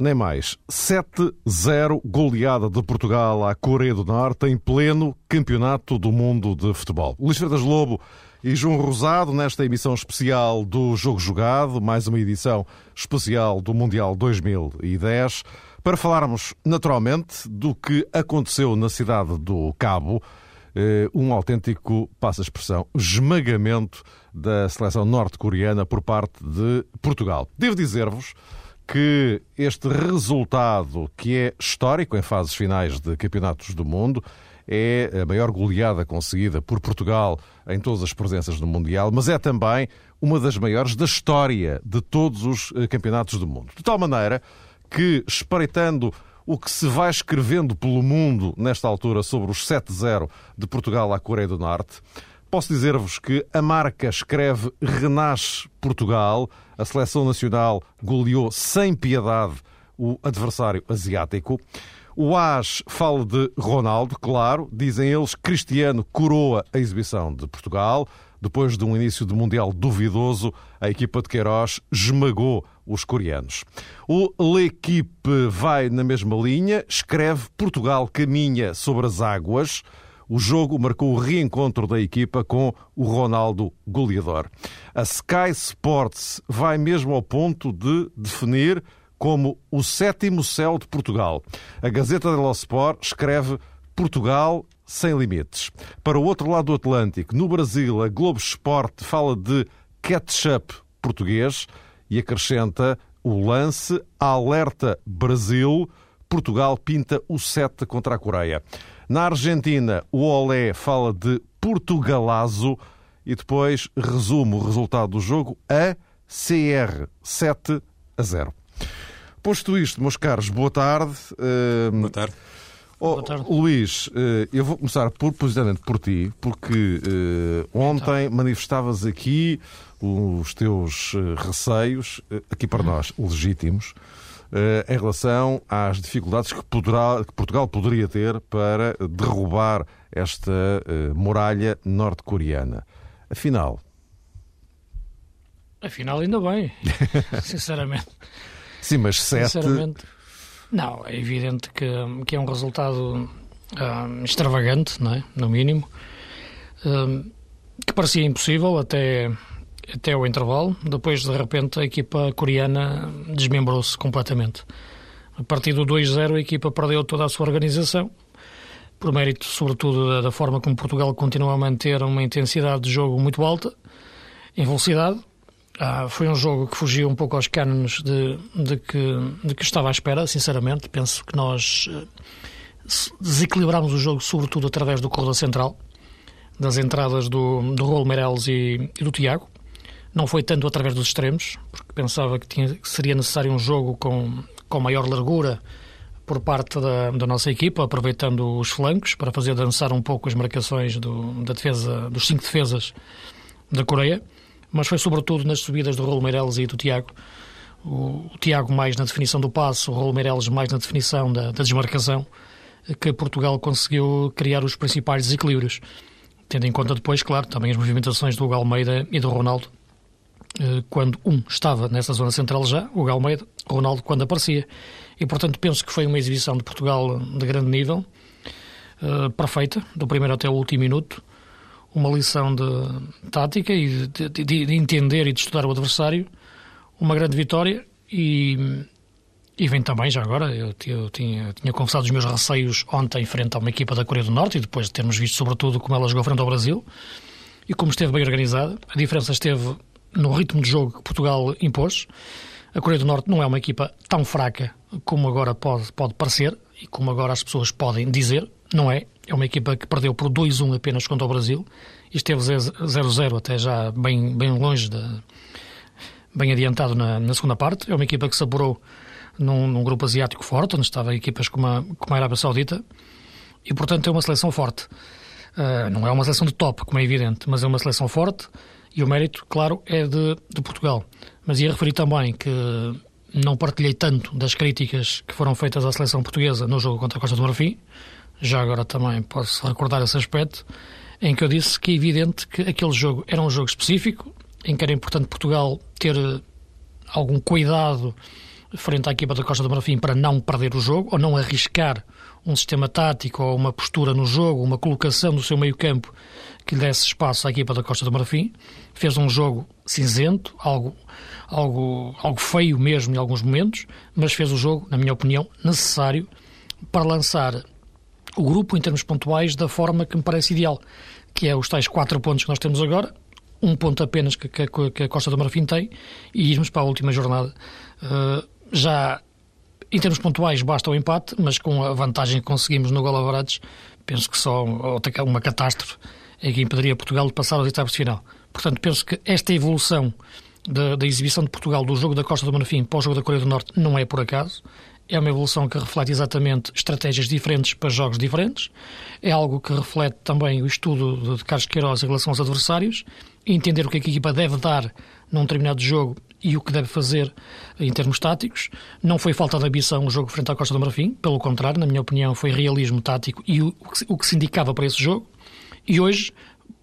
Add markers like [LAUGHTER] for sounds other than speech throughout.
Nem mais. 7-0 goleada de Portugal à Coreia do Norte em pleno Campeonato do Mundo de Futebol. Luís Freitas Lobo e João Rosado nesta emissão especial do Jogo Jogado, mais uma edição especial do Mundial 2010, para falarmos naturalmente do que aconteceu na cidade do Cabo, eh, um autêntico, passa a expressão, esmagamento da seleção norte-coreana por parte de Portugal. Devo dizer-vos que este resultado, que é histórico em fases finais de campeonatos do mundo, é a maior goleada conseguida por Portugal em todas as presenças no Mundial, mas é também uma das maiores da história de todos os eh, campeonatos do mundo. De tal maneira que, espreitando o que se vai escrevendo pelo mundo nesta altura sobre os 7-0 de Portugal à Coreia do Norte, posso dizer-vos que a marca escreve Renasce Portugal, a seleção nacional goleou sem piedade o adversário asiático. O AS fala de Ronaldo, claro, dizem eles, Cristiano coroa a exibição de Portugal. Depois de um início de Mundial duvidoso, a equipa de Queiroz esmagou os coreanos. O L'Equipe vai na mesma linha, escreve Portugal caminha sobre as águas. O jogo marcou o reencontro da equipa com o Ronaldo goleador. A Sky Sports vai mesmo ao ponto de definir como o sétimo céu de Portugal. A Gazeta dello Sport escreve Portugal sem limites. Para o outro lado do Atlântico, no Brasil, a Globo Esporte fala de ketchup português e acrescenta o lance alerta Brasil. Portugal pinta o 7 contra a Coreia. Na Argentina, o Olé fala de Portugalazo e depois resume o resultado do jogo a CR 7 a 0. Posto isto, meus caros, boa tarde. Uh... Boa tarde. Oh, Boa tarde. Luís, uh, eu vou começar por, precisamente por ti, porque uh, ontem então. manifestavas aqui os teus uh, receios, aqui para nós, legítimos, em relação às dificuldades que, poderá, que, Portugal poderia ter para derrubar esta muralha norte-coreana. Afinal. Afinal, ainda bem, [LAUGHS] sinceramente. Sim, mas sete. Sinceramente, não, é evidente que, que é um resultado um, extravagante, não é? no mínimo, um, que parecia impossível até, até o intervalo. Depois, de repente, a equipa coreana desmembrou-se completamente. A partir do 2-0, a equipa perdeu toda a sua organização, por mérito, sobretudo, da, forma como Portugal continua a manter uma intensidade de jogo muito alta, em velocidade, ah, foi um jogo que fugiu um pouco aos cânones de, de, que, de que estava à espera, sinceramente. Penso que nós uh, desequilibrámos o jogo, sobretudo através do corredor central, das entradas do, do Raul Meireles e, e, do Tiago. Não foi tanto através dos extremos, porque pensava que, tinha, que seria necessário um jogo com, com maior largura por parte da, da, nossa equipa, aproveitando os flancos para fazer dançar um pouco as marcações do, da defesa, dos cinco defesas da Coreia mas foi sobretudo nas subidas do Raul Meireles e do Tiago. O, Tiago mais na definição do passo, o Raul Meireles mais na definição da, da desmarcação, que Portugal conseguiu criar os principais desequilíbrios. Tendo em conta depois, claro, também as movimentações do Almeida e do Ronaldo, quando um estava nessa zona central já, o Hugo Almeida, Ronaldo quando aparecia. E, portanto, penso que foi uma exibição de Portugal de grande nível, eh, perfeita, do primeiro até o último minuto, uma lição de tática e de, de, de, entender e de estudar o adversário, uma grande vitória e, e vem também, já agora, eu, eu tinha, tinha confessado os meus receios ontem frente a uma equipa da Coreia do Norte e depois de termos visto sobretudo como ela jogou frente ao Brasil e como esteve bem organizada. A diferença esteve no ritmo de jogo que Portugal impôs. A Coreia do Norte não é uma equipa tão fraca como agora pode, pode parecer e como agora as pessoas podem dizer, não é. É uma equipa que perdeu por 2-1 apenas contra o Brasil e esteve 0-0 até já bem, bem longe, de, bem adiantado na, na, segunda parte. É uma equipa que saborou num, num, grupo asiático forte, onde estavam equipas como a, como a Arábia Saudita, e portanto é uma seleção forte. Uh, não é uma seleção de top, como é evidente, mas é uma seleção forte e o mérito, claro, é de, de Portugal. Mas ia referir também que não partilhei tanto das críticas que foram feitas à seleção portuguesa no jogo contra a Costa do Marfim, já agora também posso recordar esse aspecto, em que eu disse que é evidente que aquele jogo era um jogo específico, em que era importante Portugal ter algum cuidado frente à equipa da Costa do Marfim para não perder o jogo ou não arriscar um sistema tático ou uma postura no jogo, uma colocação do seu meio-campo que lhe desse espaço à equipa da Costa do Marfim. Fez um jogo cinzento, algo, algo, algo feio mesmo em alguns momentos, mas fez o jogo, na minha opinião, necessário para lançar o grupo em termos pontuais da forma que me parece ideal, que é os tais quatro pontos que nós temos agora, um ponto apenas que, que, que a Costa do Marfim tem, e irmos para a última jornada. Uh, já em termos pontuais basta o empate, mas com a vantagem que conseguimos no gol averados, penso que só uma catástrofe é que impediria Portugal de passar aos etapas de final. Portanto, penso que esta evolução da, da, exibição de Portugal do jogo da Costa do Marfim para o jogo da Coreia do Norte não é por acaso. É uma evolução que reflete exatamente estratégias diferentes para jogos diferentes. É algo que reflete também o estudo de Carlos Queiroz em relação aos adversários, entender o é que a equipa deve dar num determinado jogo e o que deve fazer em termos táticos. Não foi falta de ambição o jogo frente à Costa do Marfim, pelo contrário, na minha opinião, foi realismo tático e o, o que se indicava para esse jogo. E hoje,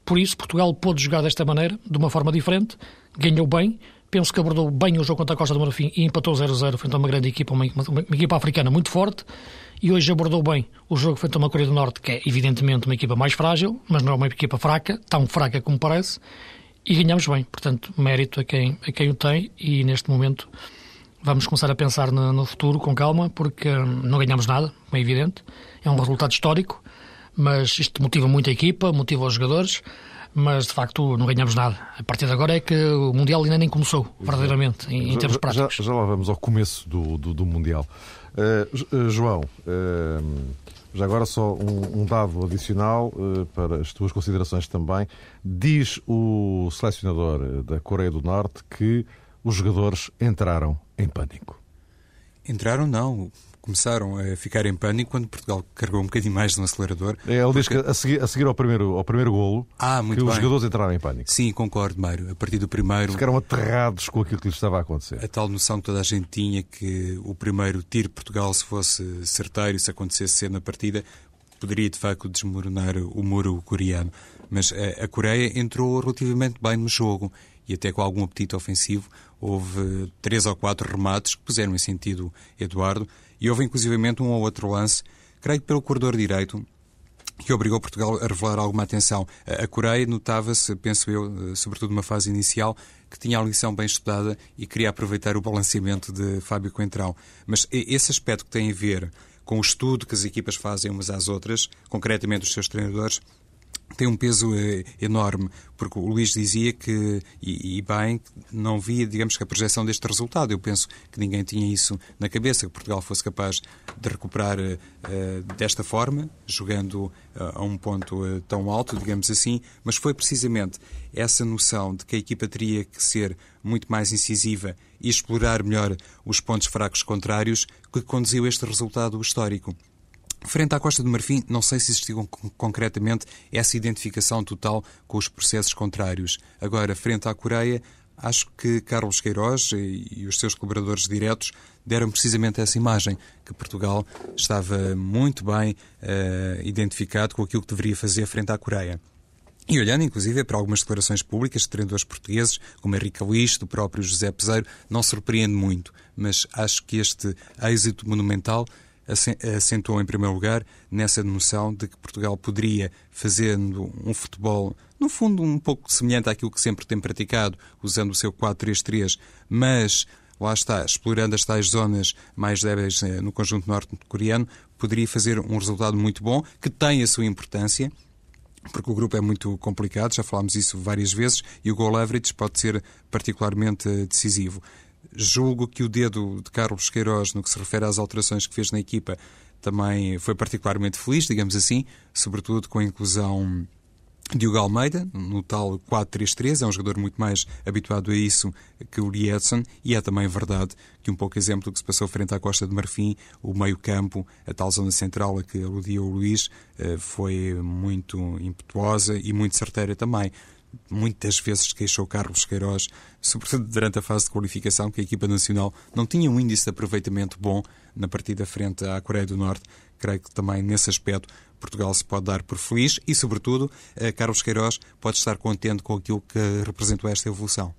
por isso, Portugal pôde jogar desta maneira, de uma forma diferente, ganhou bem, penso que abordou bem o jogo contra a Costa do Marfim e empatou 0-0 frente a uma grande equipa, uma, uma, uma, equipa africana muito forte, e hoje abordou bem o jogo frente a uma Coreia do Norte, que é evidentemente uma equipa mais frágil, mas não é uma equipa fraca, tão fraca como parece, e ganhamos bem. Portanto, mérito a quem, a quem o tem e neste momento vamos começar a pensar no, no futuro com calma, porque hum, não ganhamos nada, é evidente. É um resultado histórico, mas isto motiva muito a equipa, motiva os jogadores, mas de facto não ganhamos nada. A partir de agora é que o Mundial ainda nem começou, verdadeiramente, em, em termos práticos. Já, já, lá vamos ao começo do, do, do Mundial. Uh, João, uh, já agora só um, um dado adicional uh, para as tuas considerações também. Diz o selecionador eh, da Coreia do Norte que os jogadores entraram em pânico. Entraram não começaram a ficar em pânico quando Portugal carregou um bocadinho mais no acelerador. É, ele diz que a seguir, a seguir ao, primeiro, ao primeiro golo ah, que bem. os jogadores entraram em pânico. Sim, concordo, Mário. A partir do primeiro... Ficaram aterrados com aquilo que lhes estava a acontecer. A tal noção que toda a gente tinha que o primeiro tiro de Portugal, se fosse certeiro, se acontecesse cedo na partida, poderia de facto desmoronar o muro coreano. Mas a, a Coreia entrou relativamente bem no jogo e até com algum apetite ofensivo. Houve três ou quatro remates que puseram em sentido Eduardo e houve inclusivamente um ou outro lance, creio que pelo corredor direito, que obrigou Portugal a revelar alguma atenção. A Coreia notava-se, penso eu, sobretudo numa fase inicial, que tinha a lição bem estudada e queria aproveitar o balanceamento de Fábio Coentrão. Mas esse aspecto que tem a ver com o estudo que as equipas fazem umas às outras, concretamente os seus treinadores, tem um peso eh, enorme, porque o Luís dizia que, e, e, bem, não via, digamos que a projeção deste resultado. Eu penso que ninguém tinha isso na cabeça, que Portugal fosse capaz de recuperar uh, desta forma, jogando uh, a um ponto uh, tão alto, digamos assim, mas foi precisamente essa noção de que a equipa teria que ser muito mais incisiva e explorar melhor os pontos fracos contrários que conduziu este resultado histórico. Frente à Costa do Marfim, não sei se existiu concretamente essa identificação total com os processos contrários. Agora, frente à Coreia, acho que Carlos Queiroz e os seus colaboradores diretos deram precisamente essa imagem, que Portugal estava muito bem uh, identificado com aquilo que deveria fazer frente à Coreia. E olhando, inclusive, para algumas declarações públicas de treinadores portugueses, como Henrique Luís, do próprio José Peseiro, não surpreende muito, mas acho que este êxito monumental acentuou em primeiro lugar nessa noção de que Portugal poderia, fazendo um futebol, no fundo, um pouco semelhante àquilo que sempre tem praticado, usando o seu 4-3-3, mas lá está, explorando as tais zonas mais débeis eh, no conjunto norte-coreano, poderia fazer um resultado muito bom, que tem a sua importância, porque o grupo é muito complicado, já falámos isso várias vezes, e o goal average pode ser particularmente decisivo. Julgo que o dedo de Carlos Queiroz, no que se refere às alterações que fez na equipa, também foi particularmente feliz, digamos assim, sobretudo com a inclusão de Hugo Almeida, no tal 4-3-3, é um jogador muito mais habituado a isso que o Edson, e é também verdade que um pouco exemplo do que se passou frente à Costa de Marfim, o meio-campo, a tal zona central a que aludia o Luís, eh, foi muito impetuosa e muito certeira também muitas vezes queixou Carlos Queiroz, sobretudo durante a fase de qualificação, que a equipa nacional não tinha um índice de aproveitamento bom na partida frente à Coreia do Norte. Creio que também nesse aspecto Portugal se pode dar por feliz e, sobretudo, Carlos Queiroz pode estar contente com aquilo que representou esta evolução.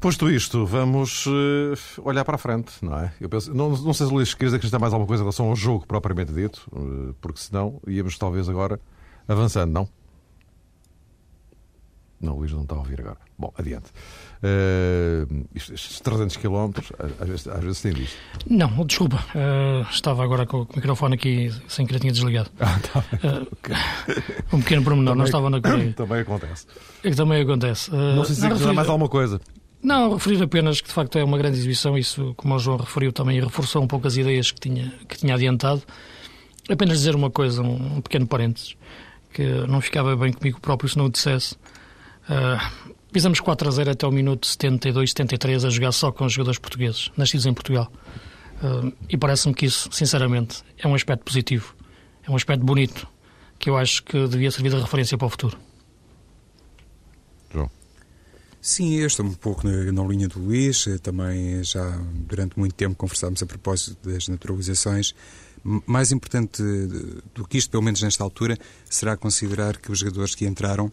Posto isto, vamos uh, olhar para a frente, não é? Eu penso, não, não sei se Luís quer acrescentar mais alguma coisa em relação ao jogo propriamente dito, uh, porque senão íamos talvez agora avançando, não? Não, o Luís não está a ouvir agora. Bom, adiante. Uh, estes 300 km, às vezes, às vezes tem visto. Não, desculpa. Uh, estava agora com o microfone aqui sem querer tinha desligado. Ah, tá bem. Uh, okay. Um pequeno pormenor, não estava na Coreia. Também acontece. É que também acontece. não sei se não, referir... mais alguma coisa. Não, referir apenas que de facto é uma grande exibição, isso, como o João referiu também, reforçou um pouco as ideias que tinha, que tinha adiantado. Apenas dizer uma coisa, um, um pequeno parênteses, que não ficava bem comigo próprio se não o dissesse. Uh, pisamos 4 a 0 até o minuto 72, 73 a jogar só com os jogadores portugueses, nascidos em Portugal. Uh, e parece-me que isso, sinceramente, é um aspecto positivo, é um aspecto bonito, que eu acho que devia servir de referência para o futuro. João. Sim, eu estou um pouco na, na, linha do Luís. Também já durante muito tempo conversámos a propósito das naturalizações. Mais importante do que isto, pelo menos nesta altura, será considerar que os jogadores que entraram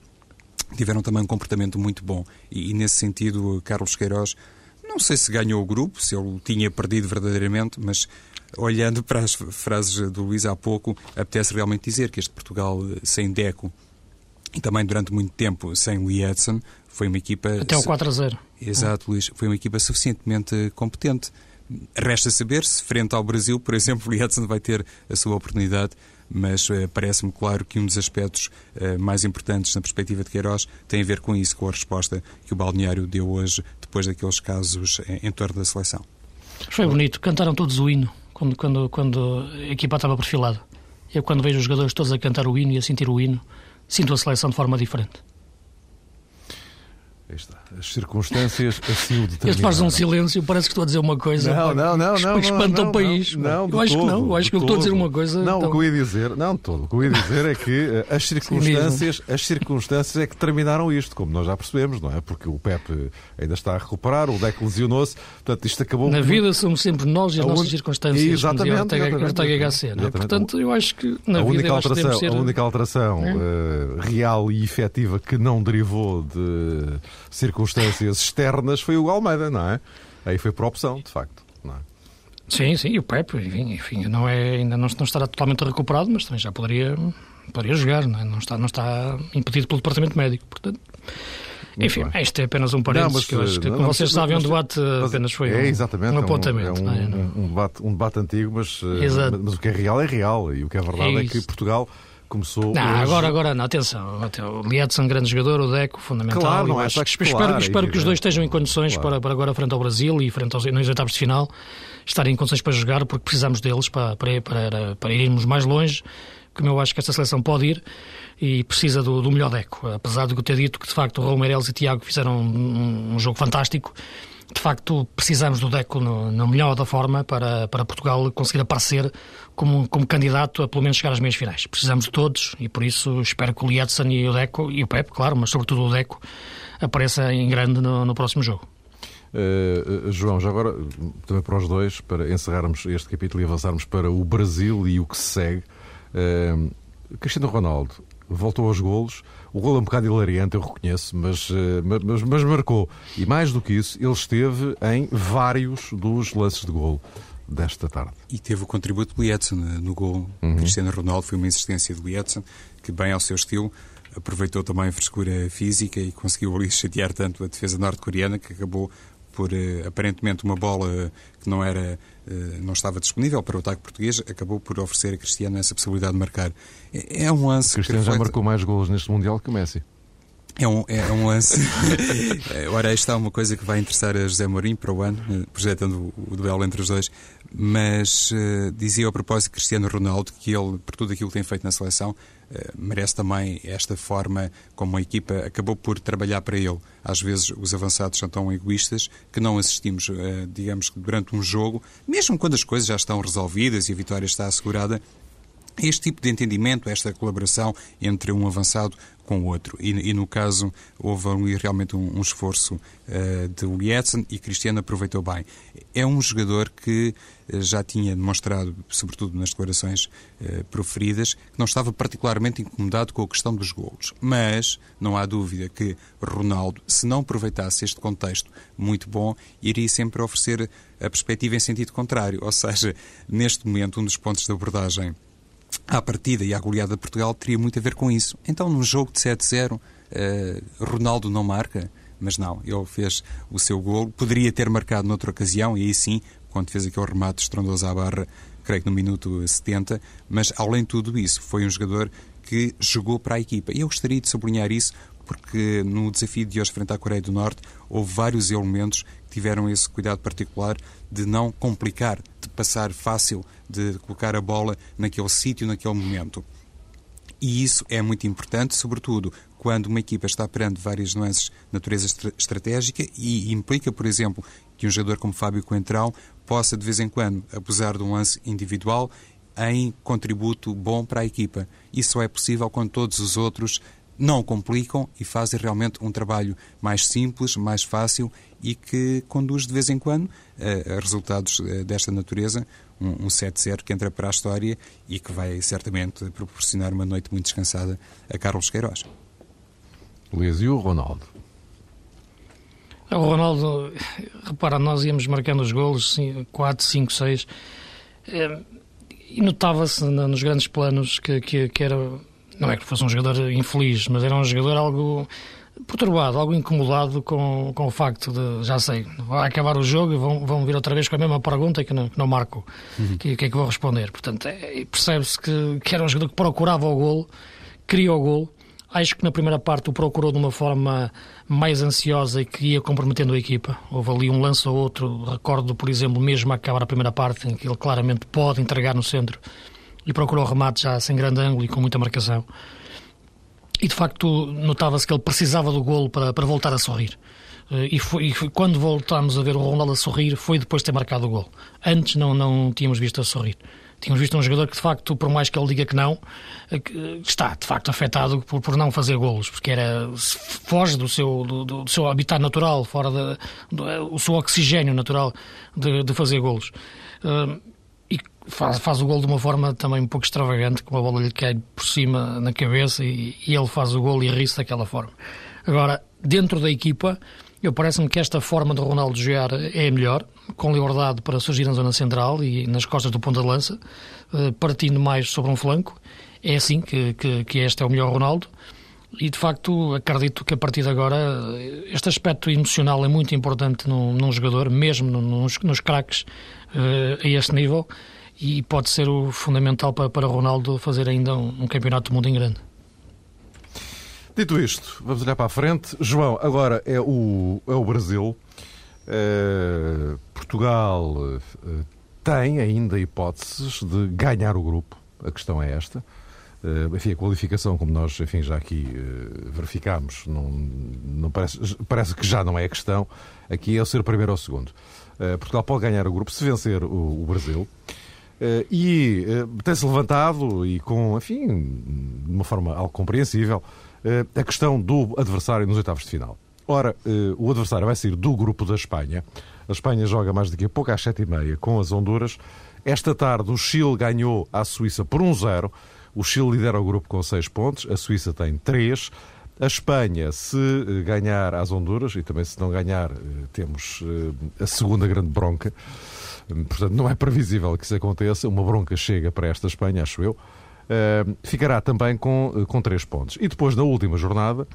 tiveram também um comportamento muito bom. E, e, nesse sentido, Carlos Queiroz, não sei se ganhou o grupo, se ele tinha perdido verdadeiramente, mas olhando para as frases do Luís há pouco, apetece realmente dizer que este Portugal sem Deco e também durante muito tempo sem Lee Edson foi uma equipa. Até o 4 a 0. Exato, Luís. Foi uma equipa suficientemente competente. Resta saber se, frente ao Brasil, por exemplo, [LAUGHS] Edson vai ter a sua oportunidade mas uh, parece-me claro que um dos aspectos uh, mais importantes na perspectiva de Queiroz tem a ver com isso, com a resposta que o balneário deu hoje, depois daqueles casos em, em torno da seleção. Foi bonito, cantaram todos o hino quando, quando, quando a equipa estava perfilada. Eu, quando vejo os jogadores todos a cantar o hino e a sentir o hino, sinto a seleção de forma diferente. As circunstâncias assim o determinaram. [LAUGHS] Este faz um silêncio, parece que estou a dizer uma coisa. Não, não, não. não espanta não, o país. Não, não, eu acho todo, que não. Eu acho que eu estou a dizer uma coisa. Não, então... o que eu ia dizer, não, todo. O que eu ia dizer é que eh, as circunstâncias, as circunstâncias é que terminaram isto, como nós já percebemos, não é? Porque o Pepe ainda está a recuperar, o Deco lesionou-se, portanto isto acabou. Na vida somos sempre nós e as nossas circunstâncias. Exatamente. Ortega HC, não é? Portanto, eu acho que na a vida única alteração, ser... a única alteração é? uh, real e efetiva que não derivou de circunstâncias externas foi o Almeida, não é? Aí foi por opção, de facto. Não é? Sim, sim, e o Pepe, enfim, enfim não é, ainda não, não estará totalmente recuperado, mas também já poderia, poderia jogar, não, é? não, está, não está impedido pelo departamento médico, portanto. Enfim, este é apenas um parênteses não, mas, que eu acho que, como não, vocês mas, sabem, mas, um debate apenas foi é, exatamente, um, um apontamento. É um, é um, um, debate, um debate antigo, mas, eh, mas o que é real é real. E o que é verdade é, é que Portugal começou. Não, hoje... agora, agora não, atenção. O Liedson, grande jogador, o Deco, fundamental. Claro, não é acho, que, espero, claro, espero que os dois estejam em condições claro. para, para agora, frente ao Brasil e frente aos nos oitavos de final, estarem em condições para jogar, porque precisamos deles para, para, para, para irmos mais longe, como eu acho que esta seleção pode ir e precisa do, do melhor Deco. Apesar de eu ter dito que, de facto, o Raul Meireles e o Tiago fizeram um, um jogo fantástico de facto precisamos do DECO no, na melhor da forma para, para Portugal conseguir aparecer como, como candidato a pelo menos chegar às meias finais. Precisamos de todos e por isso espero que o Lietzen e o DECO, e o PEP, claro, mas sobretudo o DECO, apareça em grande no, no próximo jogo. Uh, João, já agora, também para os dois, para encerrarmos este capítulo e avançarmos para o Brasil e o que se segue. Uh, Cristiano Ronaldo voltou aos golos. O gol é um bocado hilariante, eu reconheço, mas, eh, mas, mas marcou. E mais do que isso, ele esteve em vários dos lances de golo desta tarde. E teve o contributo do Edson no gol. Uhum. Cristiano Ronaldo foi uma insistência do Edson, que bem ao seu estilo aproveitou também a frescura física e conseguiu ali [LAUGHS] chatear tanto a defesa norte-coreana que acabou por uh, aparentemente uma bola que não era uh, não estava disponível para o ataque português, acabou por oferecer a Cristiano essa possibilidade de marcar. É, é um lance. Cristiano já marcou mais golos neste Mundial que o Messi. É um, é um lance. [LAUGHS] Ora, esta é uma coisa que vai interessar a José Mourinho para o ano, eh, projetando o, o duelo entre os dois. Mas uh, dizia a propósito de Cristiano Ronaldo que ele, por tudo aquilo que tem feito na seleção, merece também esta forma como a equipa acabou por trabalhar para ele. Às vezes os avançados são tão egoístas que não assistimos, uh, digamos, durante um jogo, mesmo quando as coisas já estão resolvidas e a vitória está assegurada, este tipo de entendimento, esta colaboração entre um avançado com o outro. E, e no caso, houve ali realmente um, um esforço uh, de Lietzen e Cristiano aproveitou bem. É um jogador que uh, já tinha demonstrado, sobretudo nas declarações uh, proferidas, que não estava particularmente incomodado com a questão dos golos. Mas não há dúvida que Ronaldo, se não aproveitasse este contexto muito bom, iria sempre oferecer a perspectiva em sentido contrário. Ou seja, neste momento, um dos pontos de abordagem à partida e à goleada de Portugal teria muito a ver com isso. Então, num jogo de 7-0, uh, eh, Ronaldo não marca, mas não, ele fez o seu gol. Poderia ter marcado noutra ocasião, e aí sim, quando fez aquele remate estrondoso à barra, creio que no minuto 70, mas além de tudo isso, foi um jogador que jogou para a equipa. E eu gostaria de sublinhar isso porque no desafio de hoje frente à Coreia do Norte houve vários elementos que tiveram esse cuidado particular de não complicar, de passar fácil, de colocar a bola naquele sítio, naquele momento. E isso é muito importante, sobretudo quando uma equipa está perante várias nuances de natureza estratégica e implica, por exemplo, que um jogador como Fábio Coentrão possa, de vez em quando, abusar de um lance individual em contributo bom para a equipa. Isso é possível quando todos os outros não complicam e fazem realmente um trabalho mais simples, mais fácil e que conduz de vez em quando a, a resultados eh, desta natureza, um, um 7-0 que entra para a história e que vai certamente proporcionar uma noite muito descansada a Carlos Queiroz. Luís, e o Ronaldo? O Ronaldo, repara, nós íamos marcando os golos, 4, 5, 6, e notava-se nos grandes planos que, que, que era não é que fosse um jogador infeliz, mas era um jogador algo perturbado, algo incomodado com, com o facto de, já sei, vai acabar o jogo e vão, vão vir outra vez com a mesma pergunta que não, que não marco. Uhum. Que, que é que vou responder? Portanto, é, percebe-se que, que era um jogador que procurava o golo, queria o golo. Acho que na primeira parte o procurou de uma forma mais ansiosa e que ia comprometendo a equipa. Houve ali um lance ou outro, recordo, por exemplo, mesmo a acabar a primeira parte, em que ele claramente pode entregar no centro e procurou remate já sem grande ângulo e com muita marcação. E de facto notava-se que ele precisava do golo para, para voltar a sorrir. Eh, e, foi, e foi, quando voltámos a ver o Ronaldo a sorrir, foi depois de ter marcado o golo. Antes não, não tínhamos visto a sorrir. Tínhamos visto um jogador que, de facto, por mais que ele diga que não, eh, está, de facto, afetado por, por não fazer golos, porque era, foge do seu, do, do seu habitat natural, fora do, o seu oxigênio natural de, de fazer golos. Uh, faz, faz o gol de uma forma também um pouco extravagante, com a bola lhe cai por cima na cabeça e, e ele faz o gol e ri-se daquela forma. Agora, dentro da equipa, eu parece-me que esta forma de Ronaldo jogar é melhor, com liberdade para surgir na zona central e nas costas do ponta de lança, eh, partindo mais sobre um flanco. É assim que, que, que este é o melhor Ronaldo. E de facto acredito que a partir de agora este aspecto emocional é muito importante num, num jogador, mesmo nos, nos craques uh, a este nível e pode ser o fundamental para, para Ronaldo fazer ainda um, um campeonato do mundo em grande. Dito isto, vamos olhar para a frente. João, agora é o, é o Brasil. Uh, Portugal uh, tem ainda hipóteses de ganhar o grupo. A questão é esta. Uh, enfim, a qualificação, como nós enfim, já aqui verificámos, não, não parece, parece que já não é a questão. Aqui é o ser primeiro ou segundo. Portugal pode ganhar o grupo se vencer o, o Brasil. Uh, e uh, tem-se levantado, e com, enfim, de uma forma algo compreensível, uh, a questão do adversário nos oitavos de final. Ora, o adversário vai sair do grupo da Espanha. A Espanha joga mais daqui a pouco, às sete e meia, com as Honduras. Esta tarde, o Chile ganhou à Suíça por 1-0. o Chile lidera o grupo com seis pontos, a Suíça tem três. A Espanha, se ganhar às Honduras, e também se não ganhar, temos a segunda grande bronca. Portanto, não é previsível que isso aconteça. Uma bronca chega para esta Espanha, acho eu. Uh, ficará também com, eh, com três pontos. E depois, na última jornada,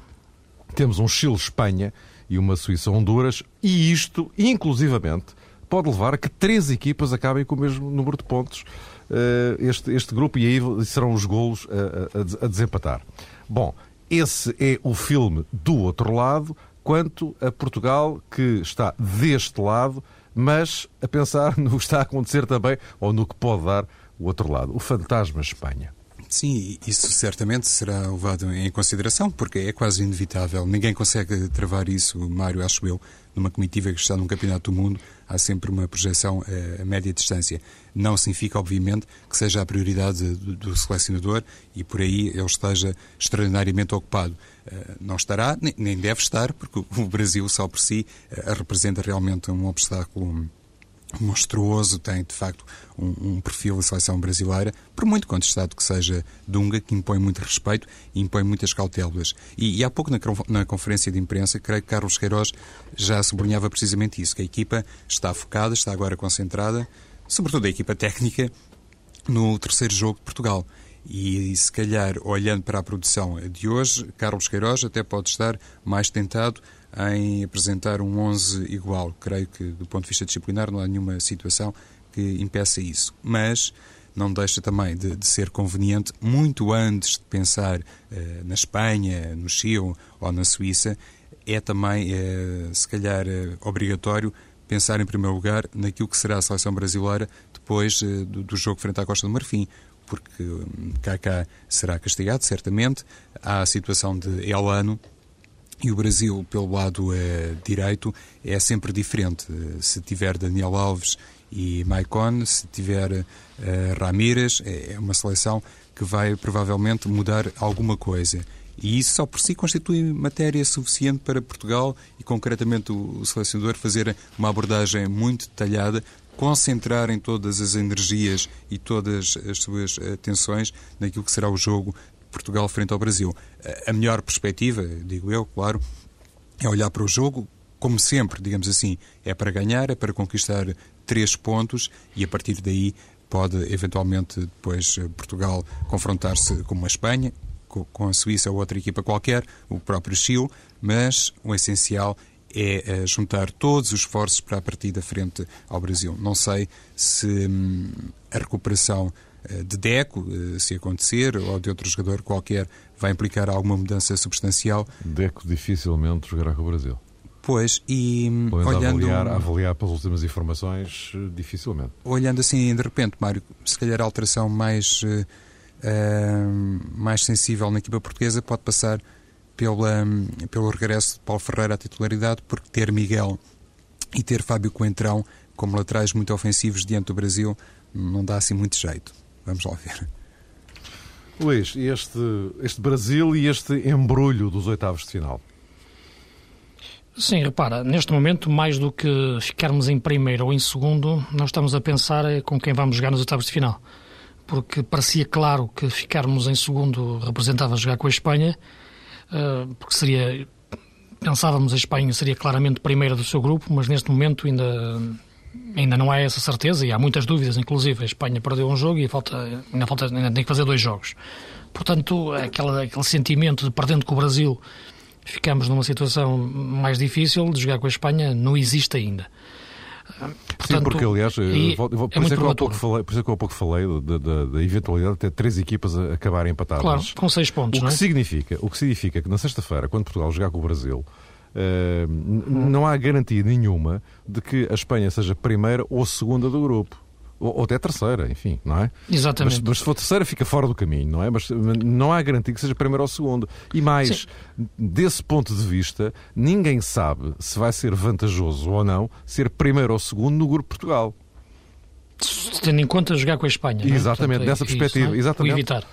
temos um Chile-Espanha e uma Suíça-Honduras, e isto, inclusivamente, pode levar a que três equipas acabem com o mesmo número de pontos, uh, este, este grupo, e aí serão os golos a, a, a desempatar. Bom, esse é o filme do outro lado, quanto a Portugal, que está deste lado mas a pensar [LAUGHS] no que está a acontecer também ou no que pode dar o outro lado, o fantasma Espanha. Sim, isso certamente será levado em consideração, porque é quase inevitável. Ninguém consegue travar isso, Mário, acho eu, numa comitiva que está num campeonato do mundo, há sempre uma projeção a média distância. Não significa, obviamente, que seja a prioridade do, do selecionador e por aí ele esteja extraordinariamente ocupado. Eh, não estará, nem deve estar, porque o Brasil só por si eh, representa realmente um obstáculo monstruoso, tem de facto um, um, perfil da seleção brasileira, por muito contestado que seja Dunga, que impõe muito respeito e impõe muitas cautelas. E, e há pouco na, na, conferência de imprensa, creio que Carlos Queiroz já sublinhava precisamente isso, que a equipa está focada, está agora concentrada, sobretudo a equipa técnica, no terceiro jogo de Portugal. E, se calhar, olhando para a produção de hoje, Carlos Queiroz até pode estar mais tentado em apresentar um 11 igual. Creio que, do ponto de vista disciplinar, não há nenhuma situação que impeça isso. Mas não deixa também de, de ser conveniente, muito antes de pensar eh, na Espanha, no Chile ou na Suíça, é também, eh, se calhar, eh, obrigatório pensar em primeiro lugar naquilo que será a seleção brasileira depois do, do jogo frente à Costa do Marfim porque Kaká hum, será castigado, certamente. Há a situação de Elano, e o Brasil, pelo lado é, direito, é sempre diferente. Se tiver Daniel Alves e Maicon, se tiver uh, Ramírez, é, é uma seleção que vai provavelmente mudar alguma coisa. E isso só por si constitui matéria suficiente para Portugal e, concretamente, o, selecionador fazer uma abordagem muito detalhada concentrarem todas as energias e todas as suas atenções naquilo que será o jogo Portugal frente ao Brasil. A melhor perspectiva, digo eu, claro, é olhar para o jogo, como sempre, digamos assim, é para ganhar, é para conquistar três pontos e a partir daí pode eventualmente depois Portugal confrontar-se com uma Espanha, com a Suíça ou outra equipa qualquer, o próprio Chile, mas o essencial é juntar todos os esforços para a partida frente ao Brasil. Não sei se hum, a recuperação eh, de Deco, eh, se acontecer, ou de outro jogador qualquer, vai implicar alguma mudança substancial. Deco dificilmente jogará com o Brasil. Pois, e hum, olhando... Avaliar, avaliar pelas últimas informações, eh, dificilmente. Olhando assim, de repente, Mário, se calhar a alteração mais, uh, mais sensível na equipa portuguesa pode passar pela, pelo regresso de Paulo Ferreira à titularidade, porque ter Miguel e ter Fábio Coentrão como laterais muito ofensivos diante do Brasil não dá assim muito jeito. Vamos lá ver. Luís, este, este Brasil e este embrulho dos oitavos de final? Sim, repara, neste momento, mais do que ficarmos em primeiro ou em segundo, nós estamos a pensar com quem vamos jogar nos oitavos de final. Porque parecia claro que ficarmos em segundo representava jogar com a Espanha, ah, porque seria. Pensávamos a Espanha seria claramente primeira do seu grupo, mas neste momento ainda, ainda não há essa certeza e há muitas dúvidas, inclusive. A Espanha perdeu um jogo e falta, ainda, falta, ainda tem que fazer dois jogos. Portanto, aquela, aquele sentimento de perdendo com o Brasil, ficamos numa situação mais difícil de jogar com a Espanha, não existe ainda. Portanto, Sim, porque aliás, e, por, é isso é que eu pouco falei, por isso é que eu há pouco falei da, eventualidade de ter três equipas a acabarem empatadas. Claro, com seis pontos. O que, é? significa, o que significa que na sexta-feira, quando Portugal jogar com o Brasil, não há garantia nenhuma de que a Espanha seja primeira ou segunda do grupo ou, até terceira, enfim, não é? Exatamente. Mas, mas, se for terceira fica fora do caminho, não é? Mas não há garantia que seja primeiro ou segundo. E mais, Sim. desse ponto de vista, ninguém sabe se vai ser vantajoso ou não ser primeiro ou segundo no grupo Portugal. Tendo em conta jogar com a Espanha. Exatamente, Portanto, é dessa perspectiva. Isso, exatamente. O evitar.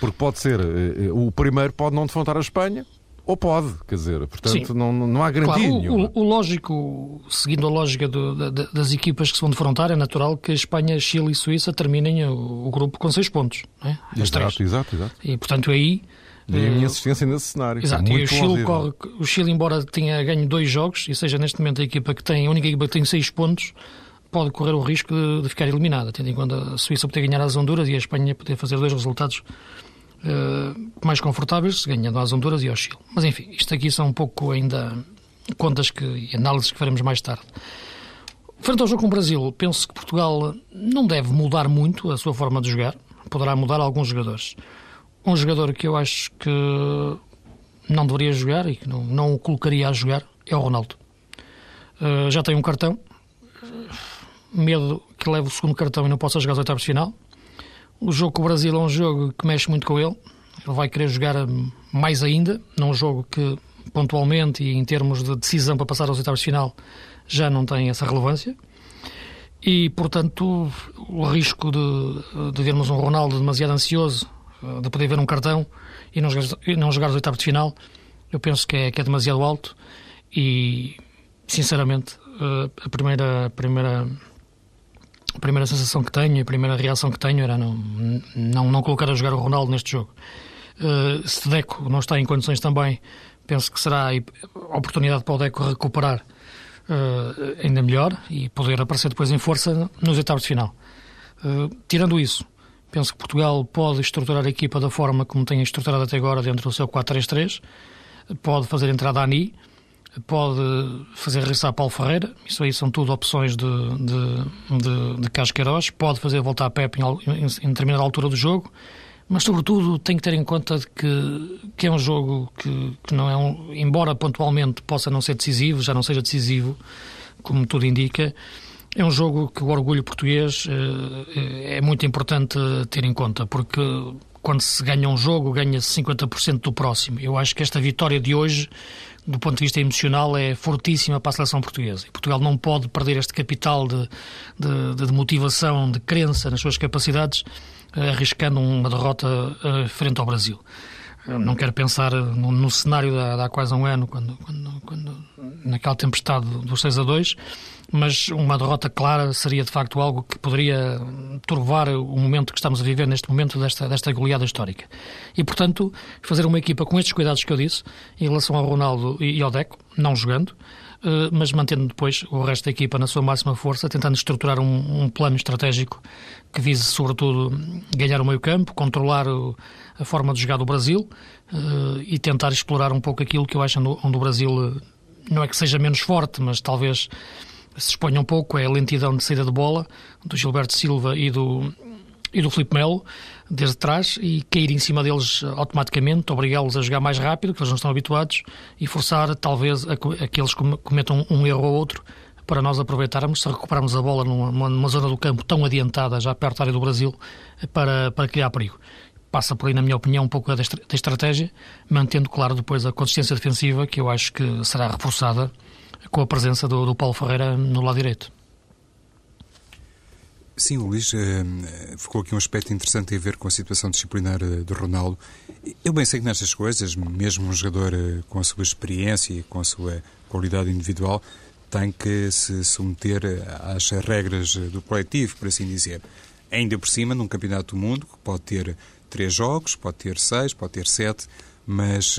Porque pode ser, eh, eh, o primeiro pode não defrontar a Espanha, ou pode, quer dizer, portanto não, não há garantia claro. O, o, lógico, seguindo a lógica do, da, das equipas que se vão defrontar, é natural que Espanha, Chile e Suíça terminem o, o grupo com seis pontos. É? exato, exato, exato. E portanto aí... E a minha eh, assistência nesse cenário. Exato, e o Chile, corre, o Chile, embora tenha ganho dois jogos, e seja neste momento a equipa que tem, a única equipa que tem seis pontos, pode correr o risco de, de ficar eliminada, tendo em conta a Suíça poder ganhar as Honduras e a Espanha poder fazer dois resultados uh, mais confortáveis, ganhando às Honduras e ao Chile. Mas enfim, isto aqui são um pouco ainda contas que, e análises que faremos mais tarde. Frente ao jogo com o Brasil, penso que Portugal não deve mudar muito a sua forma de jogar. Poderá mudar alguns jogadores. Um jogador que eu acho que não deveria jogar e que não, não o colocaria a jogar é o Ronaldo. Uh, já tem um cartão. Medo que leve o segundo cartão e não possa jogar as oitavas de final. O jogo com o Brasil é um jogo que mexe muito com ele. Ele vai querer jogar mais ainda, num jogo que pontualmente e em termos de decisão para passar aos oitavos de final já não tem essa relevância. E, portanto, o risco de, de vermos um Ronaldo demasiado ansioso, eh, de poder ver um cartão e não jogar, não jogar os oitavos de final, eu penso que é, que é demasiado alto e, sinceramente, eh, a primeira, a primeira, a primeira sensação que tenho, a primeira reação que tenho era não, não, não colocar a jogar o Ronaldo neste jogo. Uh, se Deco não está em condições também, penso que será a oportunidade para o Deco recuperar uh, ainda melhor e poder aparecer depois em força nos oitavos de final. Uh, tirando isso, penso que Portugal pode estruturar a equipa da forma como tem estruturado até agora dentro do seu 4-3-3, pode fazer entrada a Ani, pode fazer regressar Paulo Ferreira, isso aí são tudo opções de, de, de, de pode fazer voltar a Pepe em, em, em determinada altura do jogo, mas sobretudo tem que ter em conta que, que é um jogo que, que não é um, embora pontualmente possa não ser decisivo, já não seja decisivo, como tudo indica, é um jogo que o orgulho português é, é muito importante ter em conta, porque quando se ganha um jogo, ganha-se 50% do próximo. Eu acho que esta vitória de hoje, do ponto de vista emocional, é fortíssima para a seleção portuguesa. E Portugal não pode perder este capital de, de, de motivação, de crença nas suas capacidades arriscando uma derrota uh, frente ao Brasil. Não quero pensar no, no cenário há quase um ano, quando, quando, quando, naquela tempestade dos 6 a 2, mas uma derrota clara seria de facto algo que poderia turvar o momento que estamos a viver neste momento desta, desta goleada histórica. E, portanto, fazer uma equipa com estes cuidados que eu disse, em relação ao Ronaldo e ao Deco, não jogando, eh, mas mantendo depois o resto da equipa na sua máxima força, tentando estruturar um, um plano estratégico que vise, sobretudo, ganhar o meio-campo, controlar o, a forma de jogar do Brasil uh, e tentar explorar um pouco aquilo que eu acho onde, o Brasil eh, não é que seja menos forte, mas talvez se exponha um pouco, é a lentidão de saída de bola do Gilberto Silva e do, e do Filipe Melo desde trás e cair em cima deles automaticamente, obrigá-los a jogar mais rápido, que eles não estão habituados, e forçar talvez a, a que eles cometam um erro ou outro para nós aproveitarmos, se recuperarmos a bola numa, numa, zona do campo tão adiantada, já perto da área do Brasil, para, para criar perigo. Passa por aí, na minha opinião, um pouco da, estratégia, mantendo, claro, depois a consistência defensiva, que eu acho que será reforçada com a presença do, do Paulo Ferreira no lado direito. Sim, Luís, eh, ficou aqui um aspecto interessante a ver com a situação disciplinar eh, de Ronaldo. Eu bem sei que nestas coisas, mesmo um jogador eh, com a sua experiência e com a sua qualidade individual, tem que se submeter às regras do coletivo, por assim dizer. Ainda por cima, num campeonato do mundo, que pode ter três jogos, pode ter seis, pode ter sete, mas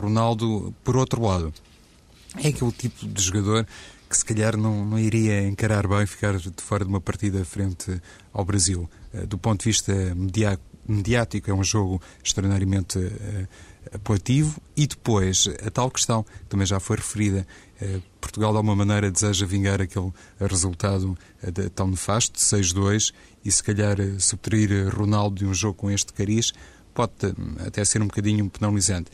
Ronaldo, por outro lado, é aquele tipo de jogador que se calhar não, não iria encarar bem ficar de fora de uma partida frente ao Brasil. Eh, do ponto de vista mediático, é um jogo extraordinariamente uh, apelativo. E depois, a tal questão, que também já foi referida, Portugal de alguma maneira deseja vingar aquele resultado de, tão nefasto, de 6-2, e se calhar uh, subtrair Ronaldo de um jogo com este cariz pode até ser um bocadinho penalizante.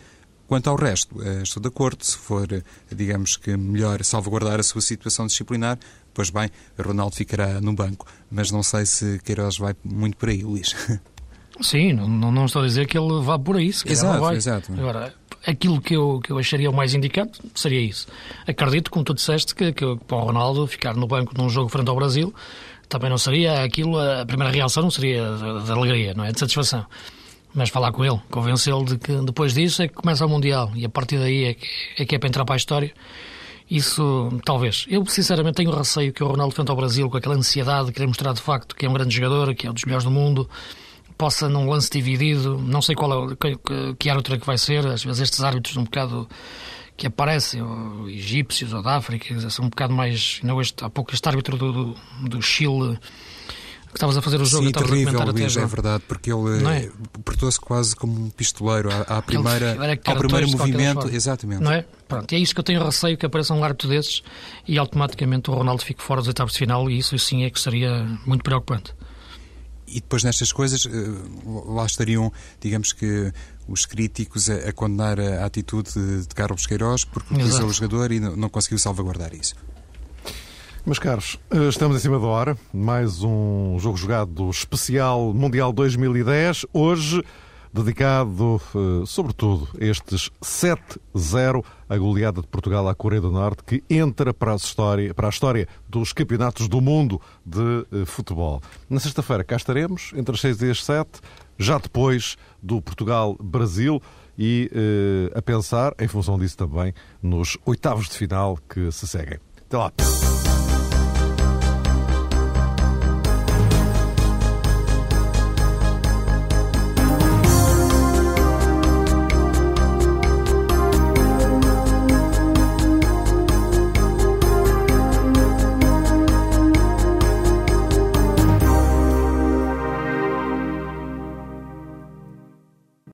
Quanto ao resto, eh, estou de acordo. Se for, eh, digamos que, melhor salvaguardar a sua situação disciplinar, pois bem, Ronaldo ficará no banco. Mas não sei se Queiroz vai muito por aí, Luís. [LAUGHS] Sim, não, não estou a dizer que ele vá por aí. Se exato, vai. exato. Agora, aquilo que eu, que eu acharia o mais indicado seria isso. Acredito, como tu disseste, que, que para o Ronaldo ficar no banco num jogo frente ao Brasil também não seria aquilo, a primeira reação não seria de, alegria, não é? De satisfação mas falar com ele, convencê-lo de que depois disso é que começa o Mundial e a partir daí é que é, que é para entrar para a história. Isso, talvez. Eu, sinceramente, tenho receio que o Ronaldo, frente ao Brasil, com aquela ansiedade de querer mostrar de facto que é um grande jogador, que é um dos melhores do mundo, possa, num lance dividido, não sei qual é, que, que árbitro é que vai ser, às vezes estes árbitros um bocado que aparecem, ou egípcios ou da África, são um bocado mais. Não, este, há pouco este árbitro do, do, do Chile que estavas a fazer o jogo Sim, terrível, a Luís, é verdade, porque ele é? portou-se quase como um pistoleiro à, à primeira, ao primeiro movimento. Exatamente. Não é? Pronto, e é isso que eu tenho receio que apareça um árbitro desses e automaticamente o Ronaldo fique fora dos oitavos de final e isso sim é que seria muito preocupante. E depois nestas coisas, eh, lá estariam, digamos que, os críticos a, a condenar a, atitude de Carlos Queiroz porque utilizou o jogador e não, não conseguiu salvaguardar isso. Meus caros, eh, estamos em cima da hora. Mais um jogo jogado especial Mundial 2010. Hoje dedicado, eh, sobretudo, a estes 7-0, a goleada de Portugal à Coreia do Norte, que entra para a história, para a história dos campeonatos do mundo de eh, futebol. Na sexta-feira cá estaremos, entre as 6 e as 7, já depois do Portugal-Brasil e a pensar, em função disso também, nos oitavos de final que se seguem. Até lá.